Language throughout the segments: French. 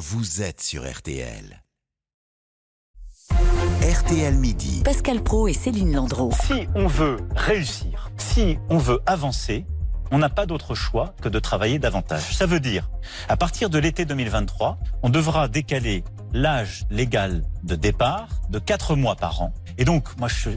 vous êtes sur RTL. RTL Midi. Pascal Pro et Céline Landreau. Si on veut réussir, si on veut avancer, on n'a pas d'autre choix que de travailler davantage. Ça veut dire, à partir de l'été 2023, on devra décaler l'âge légal de départ de 4 mois par an. Et donc, moi, je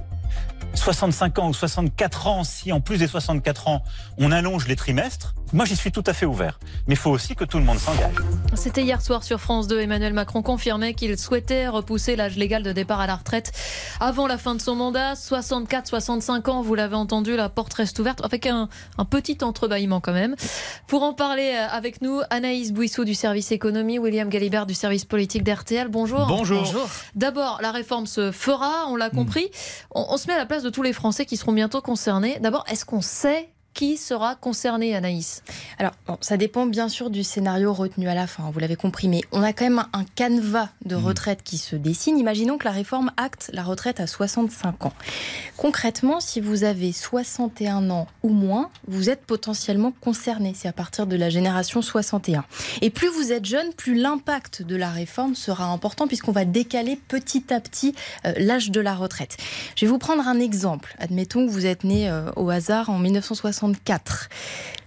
65 ans ou 64 ans, si en plus des 64 ans, on allonge les trimestres, moi j'y suis tout à fait ouvert. Mais il faut aussi que tout le monde s'engage. C'était hier soir sur France 2. Emmanuel Macron confirmait qu'il souhaitait repousser l'âge légal de départ à la retraite avant la fin de son mandat. 64-65 ans, vous l'avez entendu, la porte reste ouverte, avec un, un petit entrebâillement quand même. Pour en parler euh, avec nous, Anaïs Bouissou du service économie, William Galibert du service politique d'RTL. Bonjour. Bonjour. D'abord, la réforme se fera, on l'a compris. On, on se met à la place de tous les Français qui seront bientôt concernés. D'abord, est-ce qu'on sait qui sera concerné, Anaïs? Alors, bon, ça dépend bien sûr du scénario retenu à la fin, vous l'avez compris, mais on a quand même un canevas de retraite qui se dessine. Imaginons que la réforme acte la retraite à 65 ans. Concrètement, si vous avez 61 ans ou moins, vous êtes potentiellement concerné. C'est à partir de la génération 61. Et plus vous êtes jeune, plus l'impact de la réforme sera important puisqu'on va décaler petit à petit euh, l'âge de la retraite. Je vais vous prendre un exemple. Admettons que vous êtes né euh, au hasard en 1960.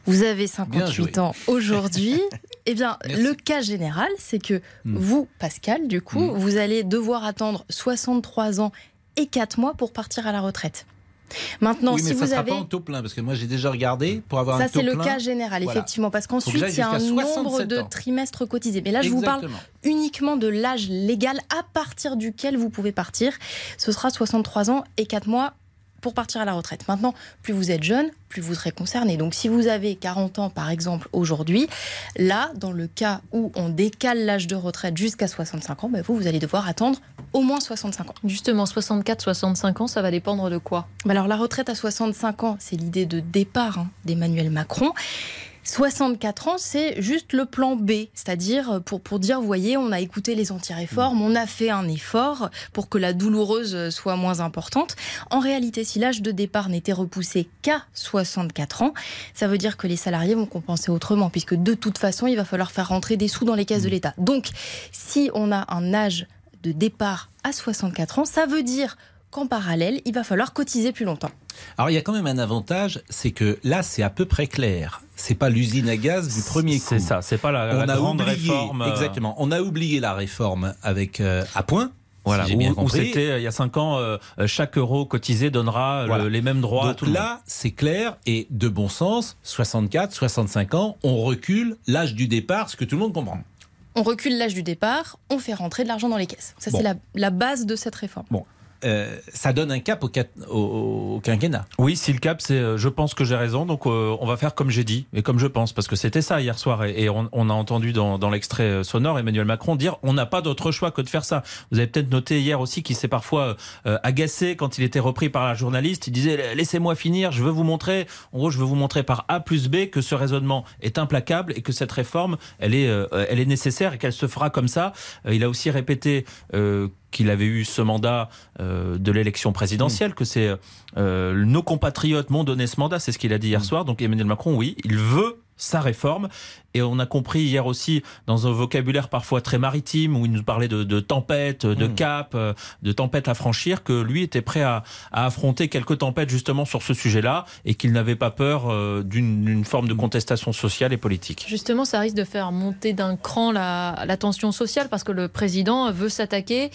Vous avez 58 ans aujourd'hui. Eh bien, le cas général, c'est que Hmm. vous, Pascal, du coup, Mm. vous allez devoir attendre 63 ans et 4 mois pour partir à la retraite. Maintenant, oui, mais si ça vous sera avez... pas en taux plein, parce que moi j'ai déjà regardé pour avoir Ça, un taux c'est le plein. cas général, Voilà. effectivement, parce qu'ensuite, il y a un nombre 67 de ans. trimestres cotisés. Mais là, je vous parle uniquement de l'âge légal à partir duquel vous pouvez partir. Ce sera 63 ans et 4 mois pour partir à la retraite. Maintenant, plus vous êtes jeune, plus vous serez concerné. Donc si vous avez 40 ans par exemple aujourd'hui, là, dans le cas où on décale l'âge de retraite jusqu'à 65 ans, ben vous, vous allez devoir attendre au moins 65 ans. Justement, 64-65 ans, ça va dépendre de quoi? Ben Alors la retraite à 65 ans, c'est l'idée de départ hein, d'Emmanuel Macron. 64 ans, c'est juste le plan B, c'est-à-dire pour, pour dire, vous voyez, on a écouté les anti-réformes, on a fait un effort pour que la douloureuse soit moins importante. En réalité, si l'âge de départ n'était repoussé qu'à 64 ans, ça veut dire que les salariés vont compenser autrement, puisque de toute façon, il va falloir faire rentrer des sous dans les caisses de l'État. Donc, si on a un âge de départ à 64 ans, ça veut dire qu'en parallèle, il va falloir cotiser plus longtemps. Alors il y a quand même un avantage, c'est que là c'est à peu près clair. C'est pas l'usine à gaz du premier coup. C'est ça, c'est pas la, grande oublié, réforme. euh, Exactement. On a oublié la réforme avec euh, à point. Voilà, si où, bien où compris. c'était euh, il y a 5 ans, euh, chaque euro cotisé donnera le- les mêmes droits à tout le monde. là, c'est clair et de bon sens. 64, 65 ans, on recule l'âge du départ, ce que tout le monde comprend. On recule l'âge du départ, on fait rentrer de l'argent dans les caisses. Ça, Bon. c'est la, la base de cette réforme. Euh, ça donne un cap au, quinquennat. Oui, si le cap, c'est euh, je pense que j'ai raison, donc euh, on va faire comme j'ai dit et comme je pense, parce que c'était ça hier soir. Et, on, on a entendu dans, dans l'extrait euh, sonore Emmanuel Macron dire on n'a pas d'autre choix que de faire ça. Vous avez peut-être noté hier aussi qu'il s'est parfois agacé quand il était repris par la journaliste. Il disait laissez-moi finir, je veux vous montrer, en gros, je veux vous montrer par A plus B que ce raisonnement est implacable et que cette réforme, elle est, elle est nécessaire et qu'elle se fera comme ça. Il a aussi répété qu'il avait eu ce mandat euh, de l'élection présidentielle, que c'est euh, nos compatriotes m'ont donné ce mandat, c'est ce qu'il a dit hier soir. Donc Emmanuel Macron, oui, il veut sa réforme. Et on a compris hier aussi, dans un vocabulaire parfois très maritime, où il nous parlait de, de tempête, de Mm. cap, euh, de tempête à franchir, que lui était prêt à, à affronter quelques tempêtes justement sur ce sujet-là, et qu'il n'avait pas peur euh, d'une d'une forme de contestation sociale et politique. Justement, ça risque de faire monter d'un cran la, la tension sociale parce que le président veut s'attaquer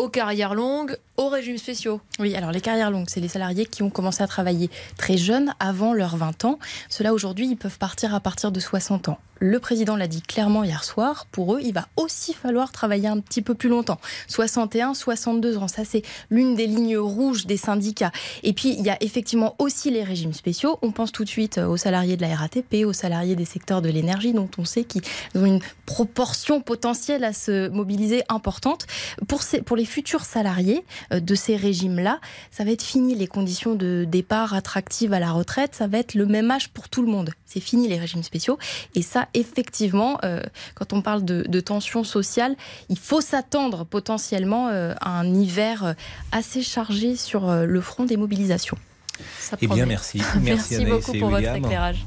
aux carrières longues, aux régimes spéciaux. Oui, alors les carrières longues, c'est les salariés qui ont commencé à travailler très jeunes, avant leurs 20 ans. Ceux-là, aujourd'hui, ils peuvent partir à partir de 60 ans. Le président l'a dit clairement hier soir, pour eux, il va aussi falloir travailler un petit peu plus longtemps. 61, 62 ans, ça c'est l'une des lignes rouges des syndicats. Et puis, il y a effectivement aussi les régimes spéciaux. On pense tout de suite aux salariés de la RATP, aux salariés des secteurs de l'énergie, dont on sait qu'ils ont une proportion potentielle à se mobiliser importante. Pour, pour les futurs salariés euh, de ces régimes-là, ça va être fini les conditions de départ attractives à la retraite, ça va être le même âge pour tout le monde. C'est fini les régimes spéciaux. Et ça, effectivement, euh, quand on parle de, de tension sociale, il faut s'attendre potentiellement euh, à un hiver euh, assez chargé sur euh, le front des mobilisations. Ça Eh bien, merci. Merci, Anaïs beaucoup pour votre éclairage.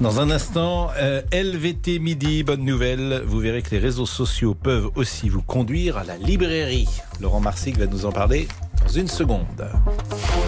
Dans un instant, euh, LVT midi, bonne nouvelle. Vous verrez que les réseaux sociaux peuvent aussi vous conduire à la librairie. Laurent Marsic va nous en parler dans une seconde.